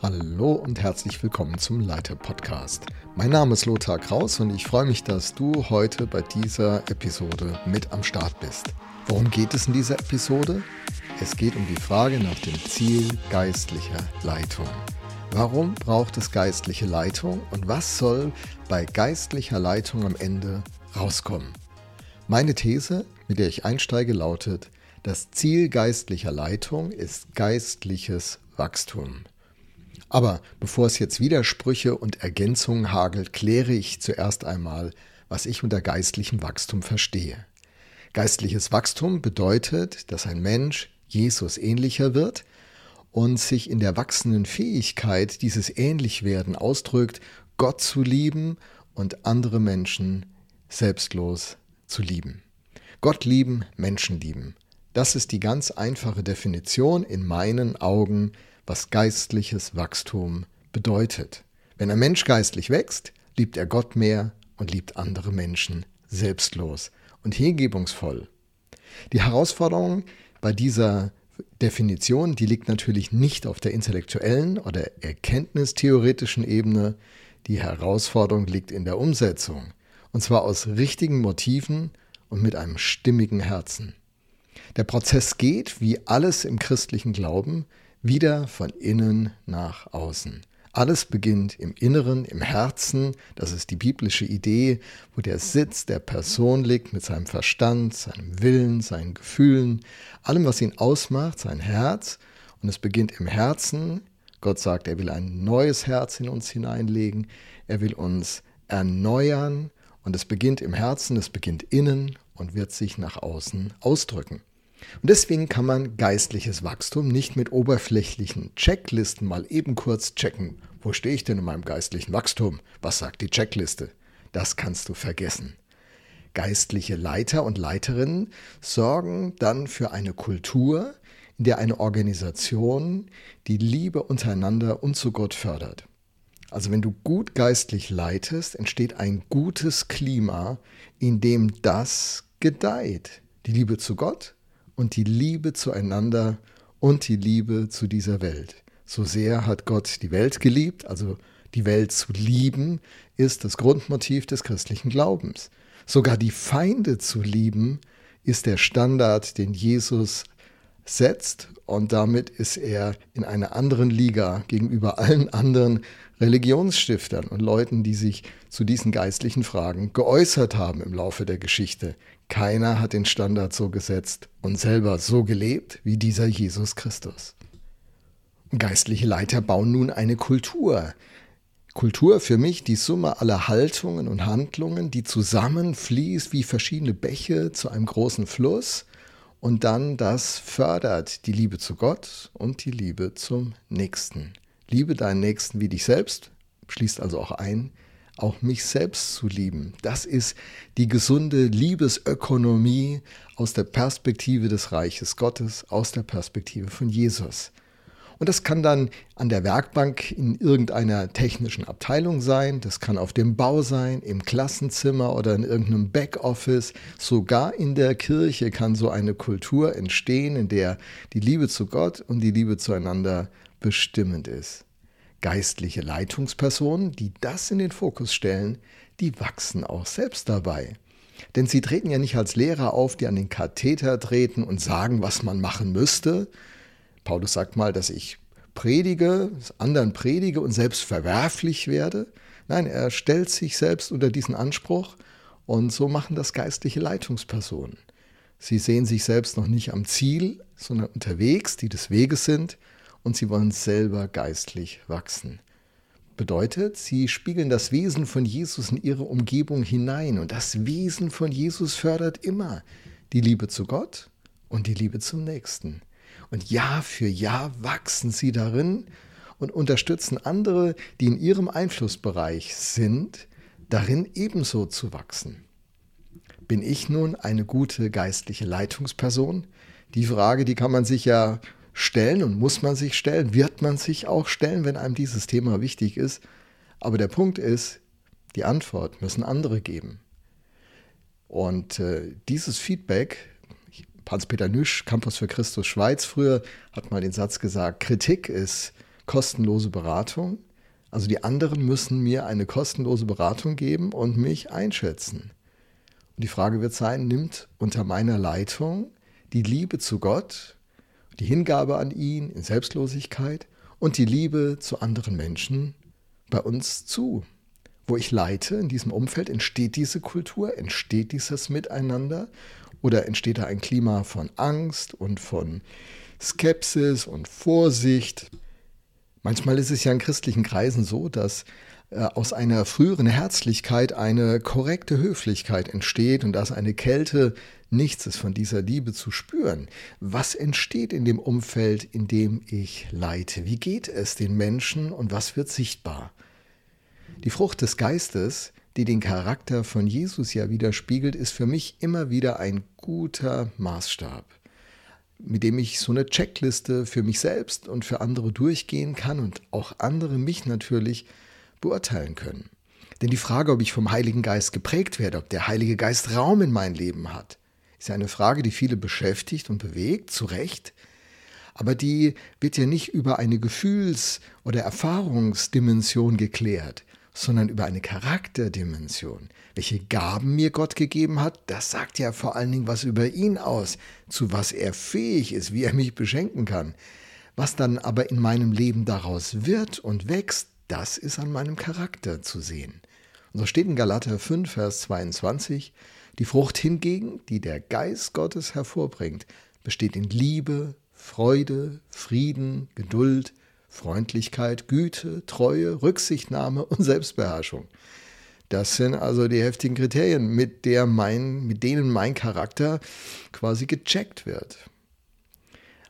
Hallo und herzlich willkommen zum Leiter Podcast. Mein Name ist Lothar Kraus und ich freue mich, dass du heute bei dieser Episode mit am Start bist. Worum geht es in dieser Episode? Es geht um die Frage nach dem Ziel geistlicher Leitung. Warum braucht es geistliche Leitung und was soll bei geistlicher Leitung am Ende rauskommen? Meine These, mit der ich einsteige, lautet, das Ziel geistlicher Leitung ist geistliches Wachstum. Aber bevor es jetzt Widersprüche und Ergänzungen hagelt, kläre ich zuerst einmal, was ich unter geistlichem Wachstum verstehe. Geistliches Wachstum bedeutet, dass ein Mensch Jesus ähnlicher wird und sich in der wachsenden Fähigkeit, dieses Ähnlichwerden ausdrückt, Gott zu lieben und andere Menschen selbstlos zu lieben. Gott lieben, Menschen lieben. Das ist die ganz einfache Definition in meinen Augen was geistliches Wachstum bedeutet. Wenn ein Mensch geistlich wächst, liebt er Gott mehr und liebt andere Menschen selbstlos und hingebungsvoll. Die Herausforderung bei dieser Definition, die liegt natürlich nicht auf der intellektuellen oder erkenntnistheoretischen Ebene. Die Herausforderung liegt in der Umsetzung. Und zwar aus richtigen Motiven und mit einem stimmigen Herzen. Der Prozess geht, wie alles im christlichen Glauben, wieder von innen nach außen. Alles beginnt im Inneren, im Herzen. Das ist die biblische Idee, wo der Sitz der Person liegt mit seinem Verstand, seinem Willen, seinen Gefühlen, allem, was ihn ausmacht, sein Herz. Und es beginnt im Herzen. Gott sagt, er will ein neues Herz in uns hineinlegen. Er will uns erneuern. Und es beginnt im Herzen, es beginnt innen und wird sich nach außen ausdrücken. Und deswegen kann man geistliches Wachstum nicht mit oberflächlichen Checklisten mal eben kurz checken. Wo stehe ich denn in meinem geistlichen Wachstum? Was sagt die Checkliste? Das kannst du vergessen. Geistliche Leiter und Leiterinnen sorgen dann für eine Kultur, in der eine Organisation die Liebe untereinander und zu Gott fördert. Also wenn du gut geistlich leitest, entsteht ein gutes Klima, in dem das gedeiht. Die Liebe zu Gott, und die Liebe zueinander und die Liebe zu dieser Welt. So sehr hat Gott die Welt geliebt, also die Welt zu lieben, ist das Grundmotiv des christlichen Glaubens. Sogar die Feinde zu lieben, ist der Standard, den Jesus setzt und damit ist er in einer anderen Liga gegenüber allen anderen Religionsstiftern und Leuten, die sich zu diesen geistlichen Fragen geäußert haben im Laufe der Geschichte. Keiner hat den Standard so gesetzt und selber so gelebt wie dieser Jesus Christus. Geistliche Leiter bauen nun eine Kultur. Kultur für mich die Summe aller Haltungen und Handlungen, die zusammenfließt wie verschiedene Bäche zu einem großen Fluss und dann das fördert die Liebe zu Gott und die Liebe zum Nächsten. Liebe deinen Nächsten wie dich selbst, schließt also auch ein, auch mich selbst zu lieben. Das ist die gesunde Liebesökonomie aus der Perspektive des Reiches Gottes, aus der Perspektive von Jesus. Und das kann dann an der Werkbank in irgendeiner technischen Abteilung sein, das kann auf dem Bau sein, im Klassenzimmer oder in irgendeinem Backoffice. Sogar in der Kirche kann so eine Kultur entstehen, in der die Liebe zu Gott und die Liebe zueinander bestimmend ist. Geistliche Leitungspersonen, die das in den Fokus stellen, die wachsen auch selbst dabei. Denn sie treten ja nicht als Lehrer auf, die an den Katheter treten und sagen, was man machen müsste, Paulus sagt mal, dass ich predige, anderen predige und selbst verwerflich werde. Nein, er stellt sich selbst unter diesen Anspruch und so machen das geistliche Leitungspersonen. Sie sehen sich selbst noch nicht am Ziel, sondern unterwegs, die des Weges sind und sie wollen selber geistlich wachsen. Bedeutet, sie spiegeln das Wesen von Jesus in ihre Umgebung hinein und das Wesen von Jesus fördert immer die Liebe zu Gott und die Liebe zum Nächsten. Und Jahr für Jahr wachsen sie darin und unterstützen andere, die in ihrem Einflussbereich sind, darin ebenso zu wachsen. Bin ich nun eine gute geistliche Leitungsperson? Die Frage, die kann man sich ja stellen und muss man sich stellen, wird man sich auch stellen, wenn einem dieses Thema wichtig ist. Aber der Punkt ist, die Antwort müssen andere geben. Und äh, dieses Feedback Hans-Peter Nüsch, Campus für Christus Schweiz früher, hat mal den Satz gesagt, Kritik ist kostenlose Beratung. Also die anderen müssen mir eine kostenlose Beratung geben und mich einschätzen. Und die Frage wird sein, nimmt unter meiner Leitung die Liebe zu Gott, die Hingabe an ihn in Selbstlosigkeit und die Liebe zu anderen Menschen bei uns zu? Wo ich leite, in diesem Umfeld, entsteht diese Kultur, entsteht dieses Miteinander oder entsteht da ein Klima von Angst und von Skepsis und Vorsicht? Manchmal ist es ja in christlichen Kreisen so, dass äh, aus einer früheren Herzlichkeit eine korrekte Höflichkeit entsteht und dass eine Kälte nichts ist von dieser Liebe zu spüren. Was entsteht in dem Umfeld, in dem ich leite? Wie geht es den Menschen und was wird sichtbar? Die Frucht des Geistes, die den Charakter von Jesus ja widerspiegelt, ist für mich immer wieder ein guter Maßstab mit dem ich so eine Checkliste für mich selbst und für andere durchgehen kann und auch andere mich natürlich beurteilen können. Denn die Frage, ob ich vom Heiligen Geist geprägt werde, ob der Heilige Geist Raum in mein Leben hat, ist ja eine Frage, die viele beschäftigt und bewegt, zu Recht. Aber die wird ja nicht über eine Gefühls- oder Erfahrungsdimension geklärt, sondern über eine Charakterdimension. Welche Gaben mir Gott gegeben hat, das sagt ja vor allen Dingen was über ihn aus, zu was er fähig ist, wie er mich beschenken kann. Was dann aber in meinem Leben daraus wird und wächst, das ist an meinem Charakter zu sehen. Und so steht in Galater 5, Vers 22, die Frucht hingegen, die der Geist Gottes hervorbringt, besteht in Liebe, Freude, Frieden, Geduld, Freundlichkeit, Güte, Treue, Rücksichtnahme und Selbstbeherrschung. Das sind also die heftigen Kriterien, mit, der mein, mit denen mein Charakter quasi gecheckt wird.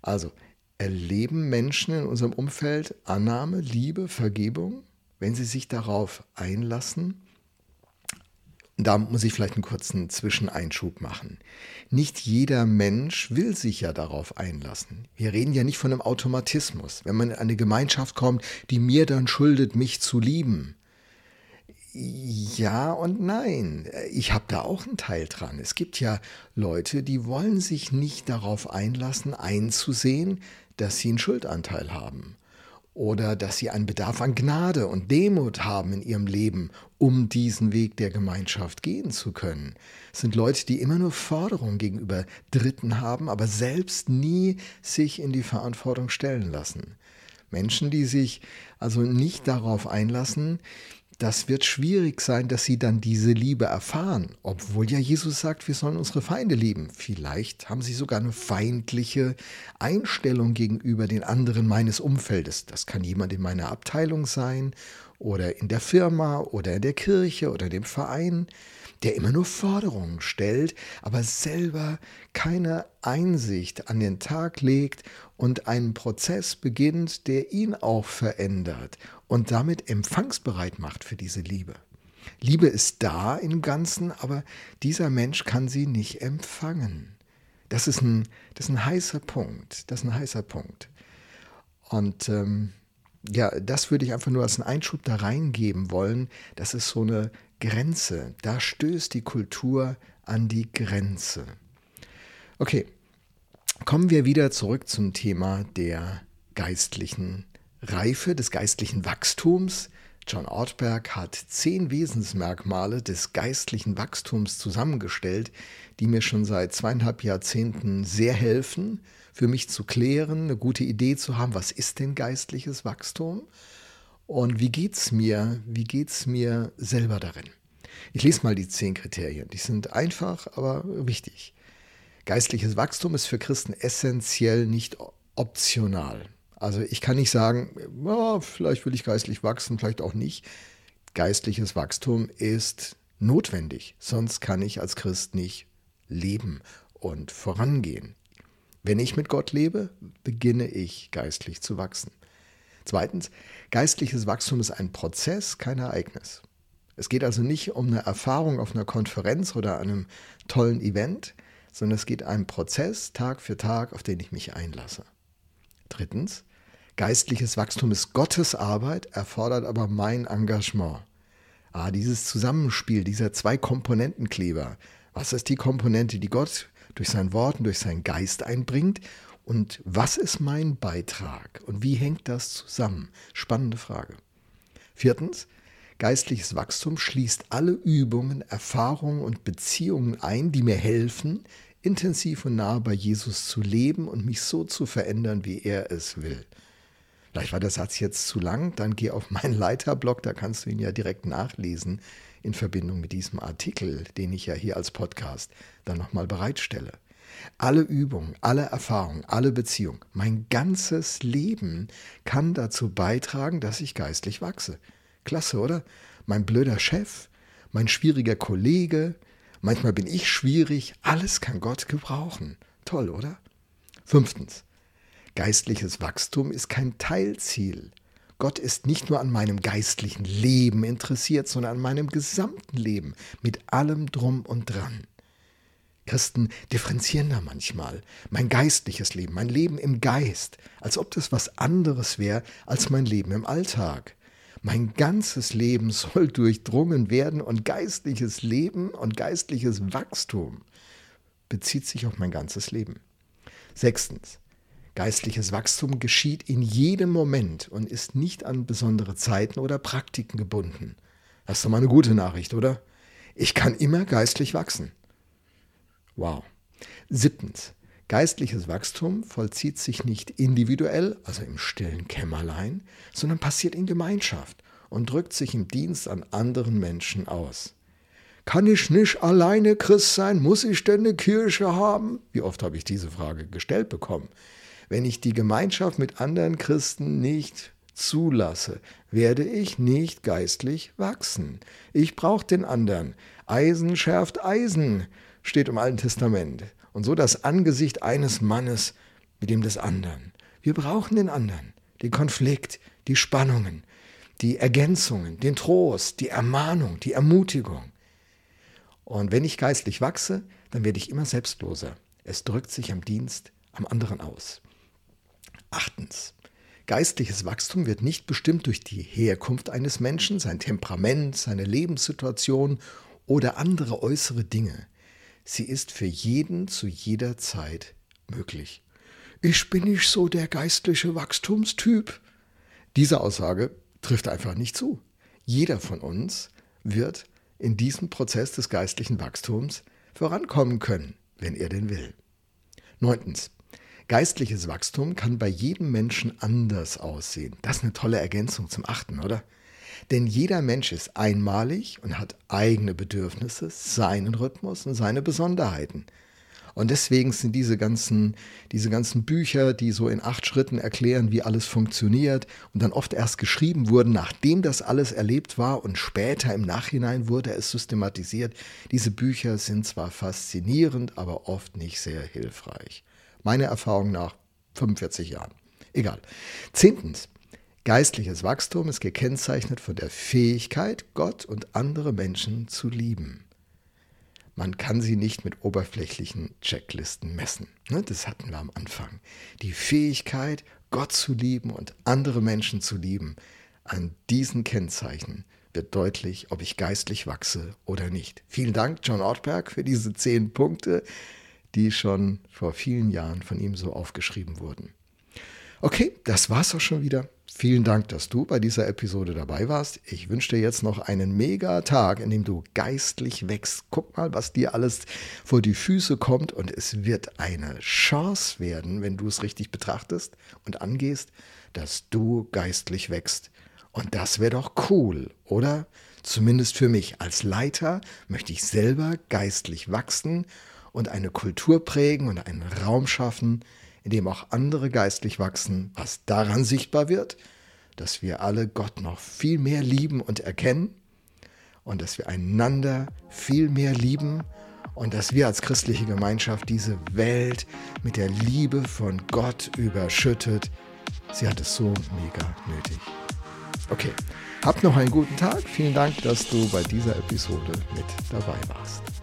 Also erleben Menschen in unserem Umfeld Annahme, Liebe, Vergebung, wenn sie sich darauf einlassen? Da muss ich vielleicht einen kurzen Zwischeneinschub machen. Nicht jeder Mensch will sich ja darauf einlassen. Wir reden ja nicht von einem Automatismus. Wenn man in eine Gemeinschaft kommt, die mir dann schuldet, mich zu lieben, ja und nein. Ich habe da auch einen Teil dran. Es gibt ja Leute, die wollen sich nicht darauf einlassen, einzusehen, dass sie einen Schuldanteil haben oder dass sie einen Bedarf an Gnade und Demut haben in ihrem Leben, um diesen Weg der Gemeinschaft gehen zu können. Es sind Leute, die immer nur Forderungen gegenüber Dritten haben, aber selbst nie sich in die Verantwortung stellen lassen. Menschen, die sich also nicht darauf einlassen, das wird schwierig sein, dass sie dann diese Liebe erfahren, obwohl ja Jesus sagt, wir sollen unsere Feinde lieben. Vielleicht haben sie sogar eine feindliche Einstellung gegenüber den anderen meines Umfeldes. Das kann jemand in meiner Abteilung sein oder in der Firma oder in der Kirche oder dem Verein der immer nur Forderungen stellt, aber selber keine Einsicht an den Tag legt und einen Prozess beginnt, der ihn auch verändert und damit empfangsbereit macht für diese Liebe. Liebe ist da im Ganzen, aber dieser Mensch kann sie nicht empfangen. Das ist ein, das ist ein heißer Punkt. Das ist ein heißer Punkt. Und ähm, ja, das würde ich einfach nur als einen Einschub da reingeben wollen. Das ist so eine Grenze. Da stößt die Kultur an die Grenze. Okay, kommen wir wieder zurück zum Thema der geistlichen Reife, des geistlichen Wachstums. John Ortberg hat zehn Wesensmerkmale des geistlichen Wachstums zusammengestellt, die mir schon seit zweieinhalb Jahrzehnten sehr helfen, für mich zu klären, eine gute Idee zu haben, was ist denn geistliches Wachstum und wie geht's mir, wie geht's mir selber darin? Ich lese mal die zehn Kriterien. Die sind einfach, aber wichtig. Geistliches Wachstum ist für Christen essentiell nicht optional. Also ich kann nicht sagen, oh, vielleicht will ich geistlich wachsen, vielleicht auch nicht. Geistliches Wachstum ist notwendig, sonst kann ich als Christ nicht leben und vorangehen. Wenn ich mit Gott lebe, beginne ich geistlich zu wachsen. Zweitens, geistliches Wachstum ist ein Prozess, kein Ereignis. Es geht also nicht um eine Erfahrung auf einer Konferenz oder einem tollen Event, sondern es geht um einen Prozess Tag für Tag, auf den ich mich einlasse. Drittens, geistliches Wachstum ist Gottes Arbeit, erfordert aber mein Engagement. Ah, dieses Zusammenspiel dieser zwei Komponentenkleber. Was ist die Komponente, die Gott durch sein Wort und durch seinen Geist einbringt Und was ist mein Beitrag? Und wie hängt das zusammen? Spannende Frage. Viertens, geistliches Wachstum schließt alle Übungen, Erfahrungen und Beziehungen ein, die mir helfen, intensiv und nah bei Jesus zu leben und mich so zu verändern, wie er es will. Vielleicht war der Satz jetzt zu lang, dann geh auf meinen Leiterblog, da kannst du ihn ja direkt nachlesen in Verbindung mit diesem Artikel, den ich ja hier als Podcast dann nochmal bereitstelle. Alle Übungen, alle Erfahrungen, alle Beziehungen, mein ganzes Leben kann dazu beitragen, dass ich geistlich wachse. Klasse, oder? Mein blöder Chef, mein schwieriger Kollege, manchmal bin ich schwierig, alles kann Gott gebrauchen. Toll, oder? Fünftens. Geistliches Wachstum ist kein Teilziel. Gott ist nicht nur an meinem geistlichen Leben interessiert, sondern an meinem gesamten Leben, mit allem drum und dran. Christen differenzieren da manchmal. Mein geistliches Leben, mein Leben im Geist, als ob das was anderes wäre als mein Leben im Alltag. Mein ganzes Leben soll durchdrungen werden und geistliches Leben und geistliches Wachstum bezieht sich auf mein ganzes Leben. Sechstens. Geistliches Wachstum geschieht in jedem Moment und ist nicht an besondere Zeiten oder Praktiken gebunden. Das ist doch mal eine gute Nachricht, oder? Ich kann immer geistlich wachsen. Wow. Siebtens. Geistliches Wachstum vollzieht sich nicht individuell, also im stillen Kämmerlein, sondern passiert in Gemeinschaft und drückt sich im Dienst an anderen Menschen aus. Kann ich nicht alleine Christ sein? Muss ich denn eine Kirche haben? Wie oft habe ich diese Frage gestellt bekommen? Wenn ich die Gemeinschaft mit anderen Christen nicht zulasse, werde ich nicht geistlich wachsen. Ich brauche den anderen. Eisen schärft Eisen, steht im Alten Testament und so das Angesicht eines Mannes mit dem des anderen. Wir brauchen den anderen, den Konflikt, die Spannungen, die Ergänzungen, den Trost, die Ermahnung, die Ermutigung. Und wenn ich geistlich wachse, dann werde ich immer selbstloser. Es drückt sich am Dienst am anderen aus. Achtens. Geistliches Wachstum wird nicht bestimmt durch die Herkunft eines Menschen, sein Temperament, seine Lebenssituation oder andere äußere Dinge. Sie ist für jeden zu jeder Zeit möglich. Ich bin nicht so der geistliche Wachstumstyp. Diese Aussage trifft einfach nicht zu. Jeder von uns wird in diesem Prozess des geistlichen Wachstums vorankommen können, wenn er denn will. Neuntens. Geistliches Wachstum kann bei jedem Menschen anders aussehen. Das ist eine tolle Ergänzung zum achten, oder? Denn jeder Mensch ist einmalig und hat eigene Bedürfnisse, seinen Rhythmus und seine Besonderheiten. Und deswegen sind diese ganzen, diese ganzen Bücher, die so in acht Schritten erklären, wie alles funktioniert und dann oft erst geschrieben wurden, nachdem das alles erlebt war und später im Nachhinein wurde es systematisiert. Diese Bücher sind zwar faszinierend, aber oft nicht sehr hilfreich. Meine Erfahrung nach 45 Jahren. Egal. Zehntens. Geistliches Wachstum ist gekennzeichnet von der Fähigkeit, Gott und andere Menschen zu lieben. Man kann sie nicht mit oberflächlichen Checklisten messen. Ne, das hatten wir am Anfang. Die Fähigkeit, Gott zu lieben und andere Menschen zu lieben, an diesen Kennzeichen wird deutlich, ob ich geistlich wachse oder nicht. Vielen Dank, John Ortberg, für diese zehn Punkte, die schon vor vielen Jahren von ihm so aufgeschrieben wurden. Okay, das war's auch schon wieder. Vielen Dank, dass du bei dieser Episode dabei warst. Ich wünsche dir jetzt noch einen mega Tag, in dem du geistlich wächst. Guck mal, was dir alles vor die Füße kommt und es wird eine Chance werden, wenn du es richtig betrachtest und angehst, dass du geistlich wächst. Und das wäre doch cool, oder? Zumindest für mich als Leiter möchte ich selber geistlich wachsen und eine Kultur prägen und einen Raum schaffen, in dem auch andere geistlich wachsen, was daran sichtbar wird, dass wir alle Gott noch viel mehr lieben und erkennen und dass wir einander viel mehr lieben und dass wir als christliche Gemeinschaft diese Welt mit der Liebe von Gott überschüttet. Sie hat es so mega nötig. Okay, habt noch einen guten Tag. Vielen Dank, dass du bei dieser Episode mit dabei warst.